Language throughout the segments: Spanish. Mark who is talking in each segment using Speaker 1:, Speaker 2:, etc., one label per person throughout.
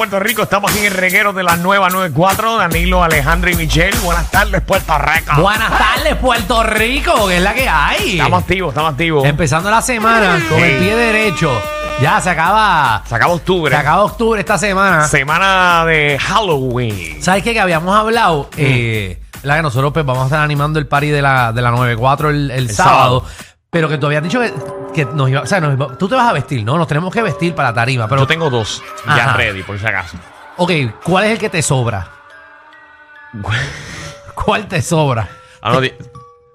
Speaker 1: Puerto Rico, estamos aquí en el reguero de la nueva 94, Danilo, Alejandro y Michelle. Buenas tardes, Puerto Rico.
Speaker 2: Buenas tardes, Puerto Rico, que es la que hay.
Speaker 1: Estamos activos, estamos activos.
Speaker 2: Empezando la semana con el pie derecho. Ya se acaba.
Speaker 1: Se acaba octubre.
Speaker 2: Se acaba octubre esta semana.
Speaker 1: Semana de Halloween.
Speaker 2: ¿Sabes qué? Que habíamos hablado.
Speaker 1: Mm.
Speaker 2: Eh, la que nosotros pues, vamos a estar animando el party de la, de la 94 el, el sábado.
Speaker 1: sábado.
Speaker 2: Pero que tú habías dicho que, que nos iba. O sea, nos iba- tú te vas a vestir, ¿no? Nos tenemos que vestir para la tarima. Pero,
Speaker 1: Yo tengo dos ya
Speaker 2: Ajá.
Speaker 1: ready, por si acaso.
Speaker 2: ok, ¿cuál es el que te sobra? ¿Cuál te sobra?
Speaker 1: Ah, no, di-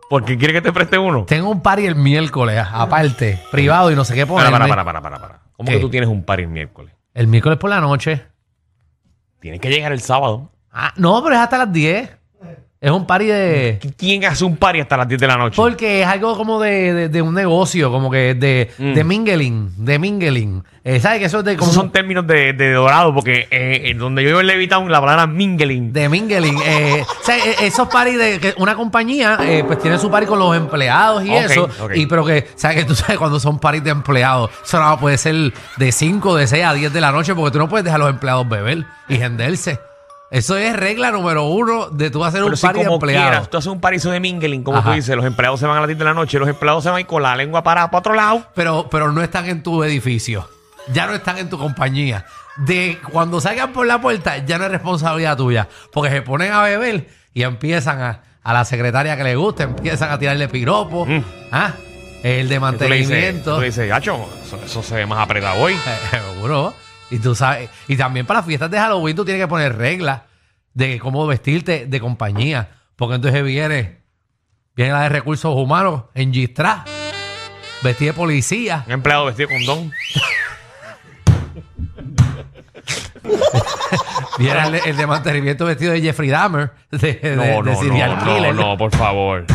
Speaker 1: ¿Por qué quiere que te preste uno?
Speaker 2: Tengo un party el miércoles, aparte, privado y no sé qué
Speaker 1: Para,
Speaker 2: ponerme.
Speaker 1: para, para, para, para, para. ¿Cómo
Speaker 2: ¿Qué?
Speaker 1: que tú tienes un party el miércoles?
Speaker 2: El miércoles por la noche.
Speaker 1: Tienes que llegar el sábado.
Speaker 2: Ah, no, pero es hasta las 10. Es un party de.
Speaker 1: ¿Quién hace un party hasta las 10 de la noche?
Speaker 2: Porque es algo como de, de- de un negocio, como que de,
Speaker 1: Mm.
Speaker 2: de mingling, de mingling. Eh, ¿Sabes que eso es de como
Speaker 1: Esos son términos de, de dorado, porque eh, en donde yo vivo en Levitown, la palabra mingling.
Speaker 2: de mingling? Eh, o sea, eh, esos parties de que una compañía pues tiene su party con los empleados y eso.
Speaker 1: ok.
Speaker 2: Y pero que, ¿sabes que tú sabes cuando son parties de empleados? Eso no puede ser de 5, de 6 a 10 de la noche porque tú no puedes dejar a los empleados beber y genderse. Eso es regla número uno de tú hacer
Speaker 1: Pero
Speaker 2: un
Speaker 1: si
Speaker 2: party de
Speaker 1: como
Speaker 2: empleados.
Speaker 1: quieras, tú haces un party de mingling, como
Speaker 2: Ajá.
Speaker 1: tú dices, los empleados se van a las 10 de la noche, los empleados se van a ir con la lengua para, para otro lado.
Speaker 2: pero, pero no están en tu edificio. Ya no están en tu compañía. De cuando salgan por la puerta, ya no es responsabilidad tuya. Porque se ponen a beber y empiezan a, a la secretaria que le gusta, empiezan a tirarle piropo.
Speaker 1: Mm.
Speaker 2: ¿Ah? El de
Speaker 1: Y
Speaker 2: mantenimiento.
Speaker 1: tú le dices, gacho, eso, eso se ve más apretado hoy.
Speaker 2: Seguro. Y tú sabes. Y también para las fiestas de Halloween tú tienes que poner reglas de cómo vestirte de compañía. Porque entonces viene, viene la de recursos humanos en Gistra, vestida de policía.
Speaker 1: Un empleado vestido con don.
Speaker 2: Viene el, el de mantenimiento vestido de Jeffrey Dahmer, de, de,
Speaker 1: No,
Speaker 2: de
Speaker 1: no,
Speaker 2: serial
Speaker 1: no, no, no, por favor.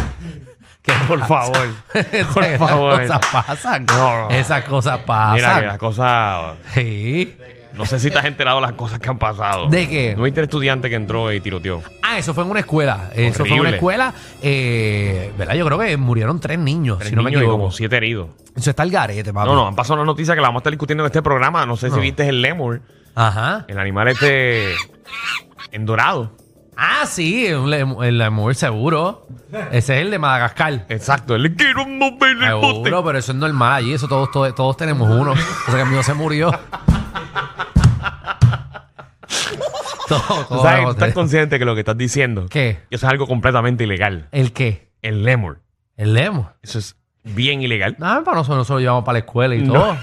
Speaker 2: ¿Qué
Speaker 1: Por favor. Por
Speaker 2: Esas
Speaker 1: favor.
Speaker 2: cosas pasan.
Speaker 1: No, no.
Speaker 2: Esas cosas pasan.
Speaker 1: Mira que las cosas.
Speaker 2: Sí.
Speaker 1: No sé si te has enterado de las cosas que han pasado.
Speaker 2: ¿De qué?
Speaker 1: No viste el estudiante que entró y tiroteó.
Speaker 2: Ah, eso fue en una escuela. Eso fue en una escuela. eh, ¿Verdad? Yo creo que murieron tres niños,
Speaker 1: Tres
Speaker 2: si no me
Speaker 1: niños y
Speaker 2: equivoco.
Speaker 1: como siete heridos.
Speaker 2: Eso está el garete, papi.
Speaker 1: No, no, han pasado una noticia que la vamos a estar discutiendo en este programa. No sé si
Speaker 2: No.
Speaker 1: viste el lemur,
Speaker 2: Ajá.
Speaker 1: el animal este en dorado.
Speaker 2: Ah, sí, el lemur seguro. Ese es el de Madagascar.
Speaker 1: Exacto, el quiero mover el bote.
Speaker 2: Seguro, pero eso es normal allí. Eso todos, todos, todos tenemos uno. O sea que el mío se murió. Todos-
Speaker 1: ¿Tú
Speaker 2: todos
Speaker 1: sabes,
Speaker 2: hemos
Speaker 1: tú estás consciente que lo que estás diciendo
Speaker 2: ¿Qué?
Speaker 1: eso es algo completamente ilegal.
Speaker 2: ¿El qué?
Speaker 1: El lemur.
Speaker 2: El lemur.
Speaker 1: Eso es bien ilegal.
Speaker 2: No, para nosotros, nosotros lo llevamos para la escuela y
Speaker 1: No.
Speaker 2: todo.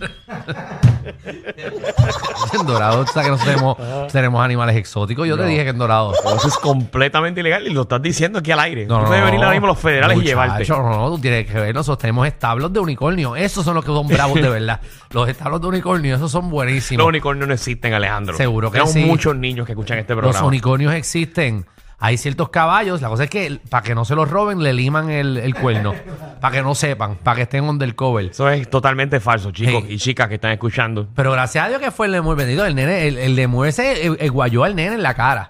Speaker 2: en Dorado, tú sabes que nosotros tenemos, tenemos animales exóticos. Yo te
Speaker 1: No.
Speaker 2: dije que en Dorado.
Speaker 1: Eso es completamente ilegal y lo estás diciendo aquí al aire.
Speaker 2: No,
Speaker 1: tú
Speaker 2: no,
Speaker 1: puedes venir
Speaker 2: no.
Speaker 1: ahora mismo los federales y llevarte.
Speaker 2: Muchacho, No, no, tú tienes que ver. Nosotros tenemos establos de unicornio. Esos son los que son bravos de verdad. Los establos de unicornio, esos son buenísimos.
Speaker 1: Los unicornios no existen, Alejandro.
Speaker 2: Seguro que
Speaker 1: Tenemos
Speaker 2: sí.
Speaker 1: muchos niños que escuchan este
Speaker 2: Los
Speaker 1: programa.
Speaker 2: unicornios existen. Hay ciertos caballos. La cosa es que para que no se los roben, le liman el, el cuerno. para que no sepan, para que estén undercover.
Speaker 1: Eso es totalmente falso, chicos
Speaker 2: Sí.
Speaker 1: y chicas que están escuchando.
Speaker 2: Pero gracias a Dios que fue el lemur bendito. El nene, el, el lemur ese eh, eh, guayó al nene en la cara.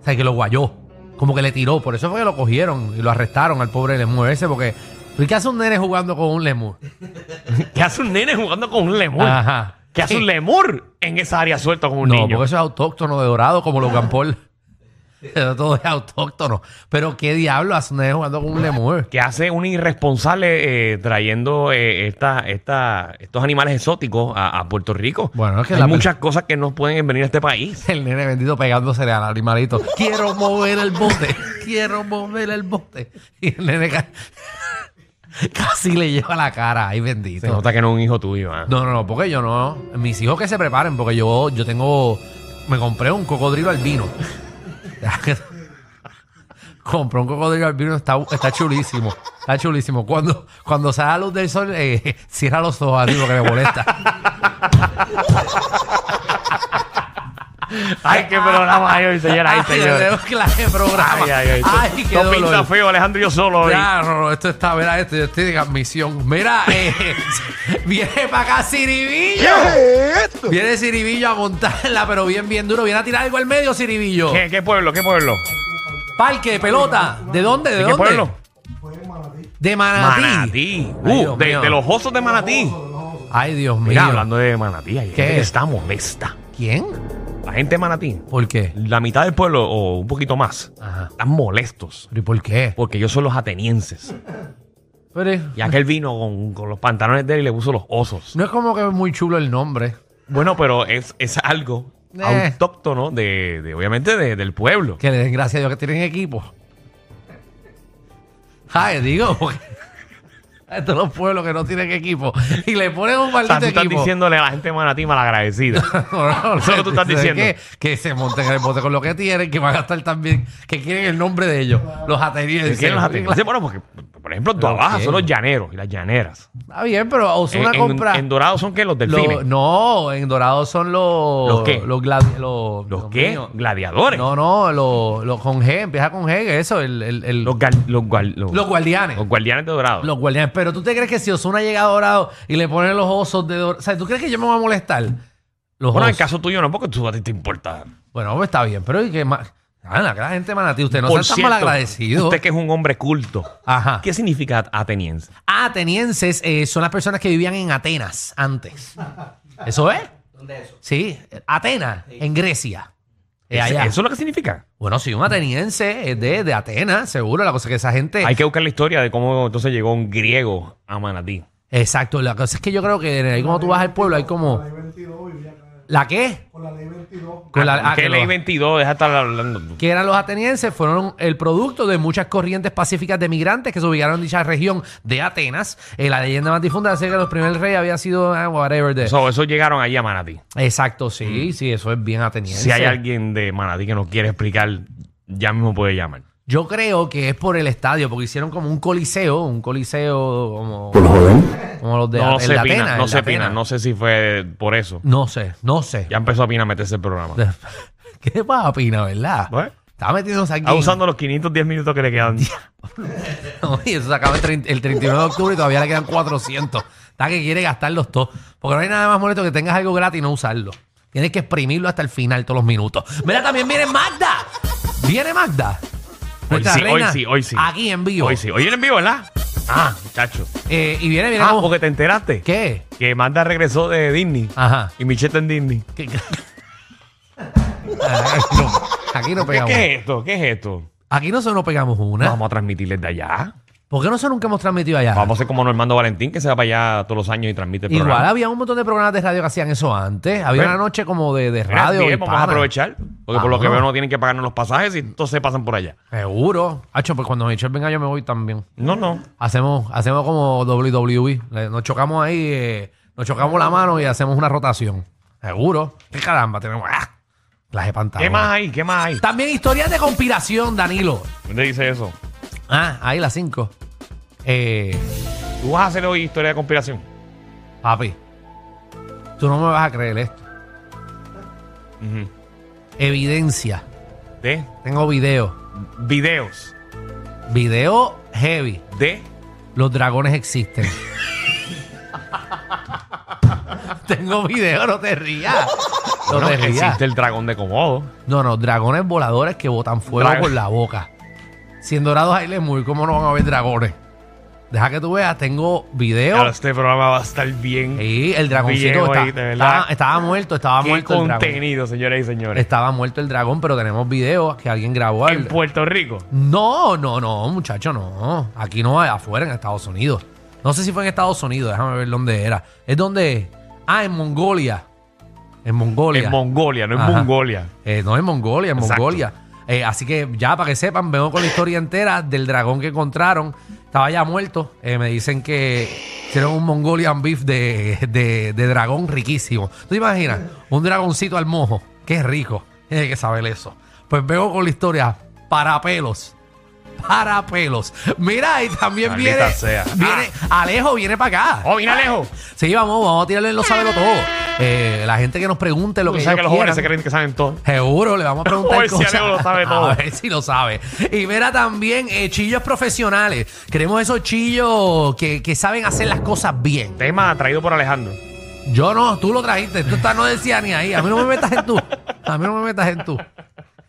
Speaker 2: O sea, que lo guayó. Como que le tiró. Por eso fue que lo cogieron y lo arrestaron al pobre lemur ese. Porque, ¿y qué hace un nene jugando con un lemur?
Speaker 1: ¿Qué hace un nene jugando con un lemur?
Speaker 2: Ajá.
Speaker 1: ¿Qué hace
Speaker 2: Sí.
Speaker 1: un lemur en esa área suelta con un
Speaker 2: No,
Speaker 1: niño?
Speaker 2: porque eso es autóctono de dorado, como los Paul. Todo es autóctono. Pero qué diablo hace un nene jugando con un lemur.
Speaker 1: que hace un irresponsable eh, trayendo eh, esta, esta, estos animales exóticos a, a Puerto Rico.
Speaker 2: Bueno, es que
Speaker 1: Hay muchas cosas que no pueden venir a este país.
Speaker 2: El nene bendito pegándose al animalito. Quiero mover el bote. Quiero mover el bote. Y el nene ca- casi le lleva la cara. Ay,
Speaker 1: Se
Speaker 2: bendito.
Speaker 1: nota que no es un hijo tuyo. ¿ah?
Speaker 2: No, no, no, porque yo no. Mis hijos que se preparen, porque yo, yo tengo. Me compré un cocodrilo albino. Compré un cocodrilo albino, está, está chulísimo. Está chulísimo. Cuando, cuando sale la luz del sol, eh, cierra los ojos así porque me molesta.
Speaker 1: Ay, qué programa hay hoy, señoras y
Speaker 2: Ay, clase de programa.
Speaker 1: Ay, ay, ay. Esto,
Speaker 2: Ay, qué
Speaker 1: esto pinta
Speaker 2: dolor.
Speaker 1: feo, Alejandro y yo solo hoy.
Speaker 2: Ya, no, no, esto está, mira, esto, yo estoy de admisión. Mira, eh, viene para acá Ciribillo. Viene Ciribillo a montarla, pero bien, bien duro. Viene a tirar algo al medio, Ciribillo.
Speaker 1: ¿Qué, qué pueblo? ¿Qué pueblo?
Speaker 2: Parque, pelota. ¿De dónde? ¿De,
Speaker 1: ¿De qué
Speaker 2: dónde?
Speaker 1: pueblo?
Speaker 2: De Manatí.
Speaker 1: Manatí. Uh, de, los osos de Manatí.
Speaker 2: Ay, Dios mío.
Speaker 1: Mira, hablando de Manatí, hay
Speaker 2: ¿Qué?
Speaker 1: gente que está molesta.
Speaker 2: ¿Quién?
Speaker 1: La gente de Manatí,
Speaker 2: ¿Por qué?
Speaker 1: la mitad del pueblo o un poquito más,
Speaker 2: Ajá.
Speaker 1: están molestos.
Speaker 2: ¿Pero y por qué?
Speaker 1: Porque ellos son los atenienses.
Speaker 2: Pero,
Speaker 1: Y aquel vino con, con los pantalones de él y le puso los osos.
Speaker 2: no es como que es muy chulo el nombre.
Speaker 1: Bueno, pero es, es algo
Speaker 2: Eh.
Speaker 1: autóctono de, de, obviamente, de- del pueblo.
Speaker 2: Que le den gracias a Dios que tienen equipo. Ay, digo, porque estos los pueblos que no tienen equipo y le ponen un
Speaker 1: O sea,
Speaker 2: maldito
Speaker 1: tú estás
Speaker 2: equipo.
Speaker 1: diciéndole a la gente de Manatí malagradecida.
Speaker 2: No,
Speaker 1: Eso es lo que tú estás
Speaker 2: es
Speaker 1: diciendo.
Speaker 2: Que, que se monten en el bote con lo que tienen, que van a estar también, que quieren el nombre de ellos, los atenienses.
Speaker 1: ¿Quién los atenienses? Bueno, porque, por ejemplo, Tuabaja
Speaker 2: ¿quién?
Speaker 1: son los llaneros y las llaneras.
Speaker 2: Está bien, pero Osuna
Speaker 1: En, en-
Speaker 2: compra.
Speaker 1: en Dorado son que los delfines.
Speaker 2: Lo- no, en Dorado son los.
Speaker 1: ¿Los qué?
Speaker 2: Los, gladi- los,
Speaker 1: ¿Los
Speaker 2: Dios
Speaker 1: qué?
Speaker 2: mío.
Speaker 1: Gladiadores.
Speaker 2: No, no, los los con G, empieza con G, eso, el, el, el-
Speaker 1: los-
Speaker 2: guardianes.
Speaker 1: los guardianes de Dorado.
Speaker 2: Los guardianes. Pero tú te crees que si Osuna llega a Dorado y le ponen los osos de Dorado. O sea, ¿tú crees que yo me voy a molestar? Los
Speaker 1: bueno, en el
Speaker 2: osos.
Speaker 1: caso tuyo no, porque tú a ti te importa.
Speaker 2: Bueno, pues está bien, pero ¿y qué más? Ah, la la gente manatí, usted no
Speaker 1: Por
Speaker 2: sea tan
Speaker 1: cierto,
Speaker 2: mal agradecido.
Speaker 1: Usted que es un hombre culto.
Speaker 2: Ajá.
Speaker 1: ¿Qué significa ateniense?
Speaker 2: Atenienses eh, son las personas que vivían en Atenas antes. ¿Eso es?
Speaker 3: ¿Dónde es eso?
Speaker 2: Sí, Atenas, en Grecia. Eh,
Speaker 1: ¿Eso es lo que significa?
Speaker 2: Bueno, sí, un ateniense es de, de Atenas, seguro. La cosa es que esa gente.
Speaker 1: Hay que buscar la historia de cómo entonces llegó un griego a Manatí.
Speaker 2: Exacto. La cosa es que yo creo que ahí cuando tú vas al pueblo hay como. ¿La qué?
Speaker 3: Con la ley 22.
Speaker 2: Con la- ah,
Speaker 1: ¿Qué
Speaker 2: que
Speaker 1: ley
Speaker 2: lo-
Speaker 1: 22? Deja de estar hablando.
Speaker 2: que eran los atenienses, fueron el producto de muchas corrientes pacíficas de migrantes que se ubicaron en dicha región de Atenas. Eh, la leyenda más difunda dice que los primeros reyes había sido ah, whatever. De...
Speaker 1: Eso, eso llegaron allí a Manatí.
Speaker 2: Exacto, sí, sí, eso es bien ateniense.
Speaker 1: Si hay alguien de Manatí que nos quiere explicar, ya mismo puede llamar.
Speaker 2: Yo creo que es por el estadio, porque hicieron como un coliseo, un coliseo como, como los de,
Speaker 1: no
Speaker 2: el
Speaker 1: se
Speaker 2: de Atenas,
Speaker 1: no
Speaker 2: el
Speaker 1: se
Speaker 2: de
Speaker 1: pina.
Speaker 2: Atenas.
Speaker 1: No sé si fue por eso.
Speaker 2: No sé, no sé.
Speaker 1: Ya empezó a Pina a meterse el programa.
Speaker 2: ¿Qué pasa, Pina, verdad?
Speaker 1: Bueno.
Speaker 2: Estaba metiéndose aquí.
Speaker 1: Está usando los 510 minutos que le quedan.
Speaker 2: Oye, eso se acaba el, el 31 de octubre y todavía le quedan 400. Está que quiere gastarlos todos. Porque no hay nada más molesto que tengas algo gratis y no usarlo. Tienes que exprimirlo hasta el final todos los minutos. Mira, también viene Magda. Viene Magda.
Speaker 1: Hoy sí, hoy sí, hoy sí.
Speaker 2: Aquí en vivo.
Speaker 1: Hoy sí. Hoy en vivo, ¿verdad? Ah, muchacho.
Speaker 2: Eh, y viene, viene
Speaker 1: Ah,
Speaker 2: como-
Speaker 1: porque te enteraste.
Speaker 2: ¿Qué?
Speaker 1: Que Manda regresó de Disney.
Speaker 2: Ajá.
Speaker 1: Y Michelle en Disney.
Speaker 2: ¿Qué- qué? Ah, no, aquí no
Speaker 1: ¿Qué,
Speaker 2: pegamos.
Speaker 1: qué es esto? ¿Qué es esto?
Speaker 2: Aquí no pegamos una.
Speaker 1: Vamos a transmitirles de allá.
Speaker 2: ¿Por qué nosotros nunca hemos transmitido allá?
Speaker 1: Vamos a ser como Normando Valentín, que se va para allá todos los años y transmite el
Speaker 2: Igual
Speaker 1: programa.
Speaker 2: había un montón de programas de radio que hacían eso antes. Había
Speaker 1: Bueno.
Speaker 2: una noche como de, de
Speaker 1: Mira,
Speaker 2: radio.
Speaker 1: bien,
Speaker 2: y
Speaker 1: vamos a
Speaker 2: pana.
Speaker 1: aprovechar. Porque por lo que veo no tienen que pagarnos los pasajes y entonces se pasan por allá.
Speaker 2: Seguro. Hacho, pues cuando Michelle venga yo me voy también.
Speaker 1: No, no.
Speaker 2: Hacemos, hacemos como WWE. Le- Nos chocamos ahí, eh, nos chocamos la mano y hacemos una rotación. Seguro. ¿Qué caramba? Tenemos ¡ah! clase de.
Speaker 1: ¿Qué más hay? ¿Qué más hay?
Speaker 2: También historias de conspiración, Danilo.
Speaker 1: ¿Dónde dice eso?
Speaker 2: Ah, ahí las cinco. Eh,
Speaker 1: ¿Tú vas a hacer hoy historia de conspiración?
Speaker 2: papi, tú no me vas a creer esto.
Speaker 1: Ujú.
Speaker 2: Evidencia.
Speaker 1: De
Speaker 2: Tengo video.
Speaker 1: videos
Speaker 2: Video heavy.
Speaker 1: de
Speaker 2: Los dragones existen. Tengo video, no te rías. No
Speaker 1: Bueno,
Speaker 2: te rías.
Speaker 1: existe el dragón de Komodo.
Speaker 2: No, no, dragones voladores que botan fuego
Speaker 1: Drag-
Speaker 2: por la boca. Si en Dorados hay lemur, ¿cómo no van a haber dragones? Deja que tú veas, tengo video.
Speaker 1: Claro, este programa va a estar bien.
Speaker 2: Sí, el dragoncito está-
Speaker 1: verdad.
Speaker 2: estaba, estaba muerto, estaba
Speaker 1: Qué
Speaker 2: muerto el dragón.
Speaker 1: contenido, señoras y señores.
Speaker 2: Estaba muerto el dragón, pero tenemos video que alguien grabó.
Speaker 1: En
Speaker 2: al-
Speaker 1: Puerto Rico.
Speaker 2: No, no, no, muchacho, no. Aquí no, afuera en Estados Unidos. No sé si fue en Estados Unidos, déjame ver dónde era. ¿Es donde? Ah, en Mongolia. En Mongolia.
Speaker 1: En Mongolia, no en. Mongolia.
Speaker 2: Eh, no, en Mongolia, en
Speaker 1: Exacto.
Speaker 2: Mongolia. Eh, así que ya, para que sepan, vengo con la historia entera del dragón que encontraron. Estaba ya muerto. Eh, me dicen que hicieron un Mongolian beef de, de- de dragón riquísimo. ¿Tú te imaginas? Un dragoncito al mojo. Qué rico. Tiene que saber eso. Pues vengo con la historia para pelos. Para pelos. Mira, y también
Speaker 1: Maldita
Speaker 2: viene.
Speaker 1: sea.
Speaker 2: Viene. Alejo viene para acá.
Speaker 1: Oh, mira lejos.
Speaker 2: Sí, vamos, vamos a tirarle lo sabelo todo. Eh, la gente que nos pregunte lo
Speaker 1: Tú
Speaker 2: que
Speaker 1: que
Speaker 2: ellos
Speaker 1: los jóvenes se creen que saben todo.
Speaker 2: Seguro, le vamos a preguntar
Speaker 1: A ver si. Alejo lo sabe todo.
Speaker 2: A ver si lo sabe. Y mira también eh, chillos profesionales. Queremos esos chillos que, que saben hacer las cosas bien.
Speaker 1: Tema traído por Alejandro.
Speaker 2: Yo no, tú lo trajiste. Tú no decías ni ahí. A mí no me metas en tu. A mí no me metas en tu.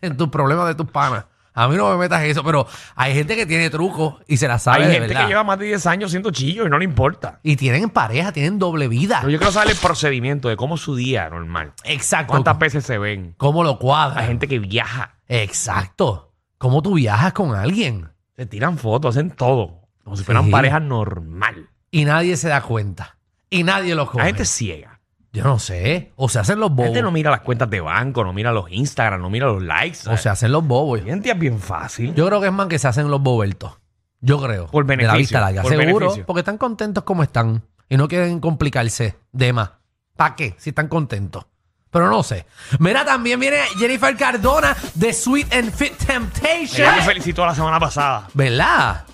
Speaker 2: En tus problemas de tus panas. A mí no me metas en eso. Pero hay gente que tiene trucos y se la sabe
Speaker 1: Hay
Speaker 2: de
Speaker 1: gente
Speaker 2: verdad.
Speaker 1: que lleva más de 10 años siendo chillo y no le importa.
Speaker 2: Y tienen pareja, tienen doble vida.
Speaker 1: Pero yo quiero saber el procedimiento de cómo es su día normal.
Speaker 2: Exacto.
Speaker 1: ¿Cuántas veces se ven?
Speaker 2: ¿Cómo lo cuadra?
Speaker 1: Hay gente que viaja.
Speaker 2: Exacto. ¿Cómo tú viajas con alguien?
Speaker 1: Se tiran fotos, hacen todo. Como si fueran
Speaker 2: Sí.
Speaker 1: pareja normal.
Speaker 2: Y nadie se da cuenta. Y nadie lo coge.
Speaker 1: La gente ciega.
Speaker 2: Yo no sé. O se hacen los
Speaker 1: La
Speaker 2: bobos.
Speaker 1: gente no mira las cuentas de banco, no mira los Instagram, no mira los likes.
Speaker 2: o se hacen los bobos.
Speaker 1: Día es bien fácil.
Speaker 2: Yo creo que es más que se hacen los bobertos. Yo creo.
Speaker 1: Por
Speaker 2: De la
Speaker 1: beneficio,
Speaker 2: vista larga.
Speaker 1: por
Speaker 2: Seguro.
Speaker 1: beneficio.
Speaker 2: Porque están contentos como están. Y no quieren complicarse de más. ¿Para qué? Si están contentos. Pero no sé. Mira, también viene Jennifer Cardona de Sweet and Fit Temptation.
Speaker 1: Ella me felicitó la semana pasada.
Speaker 2: ¿Verdad?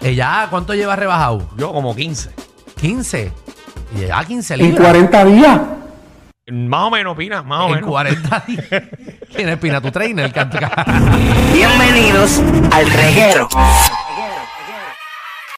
Speaker 2: Ella, ¿cuánto lleva rebajado?
Speaker 1: Yo como 15.
Speaker 2: 15. Y llega 15
Speaker 3: En
Speaker 2: libras.
Speaker 3: 40 días.
Speaker 1: Más o menos, Pina, más o
Speaker 2: En
Speaker 1: menos.
Speaker 2: 40 días. ¿Quién es Pina, tu trainer?
Speaker 4: Bienvenidos al reguero.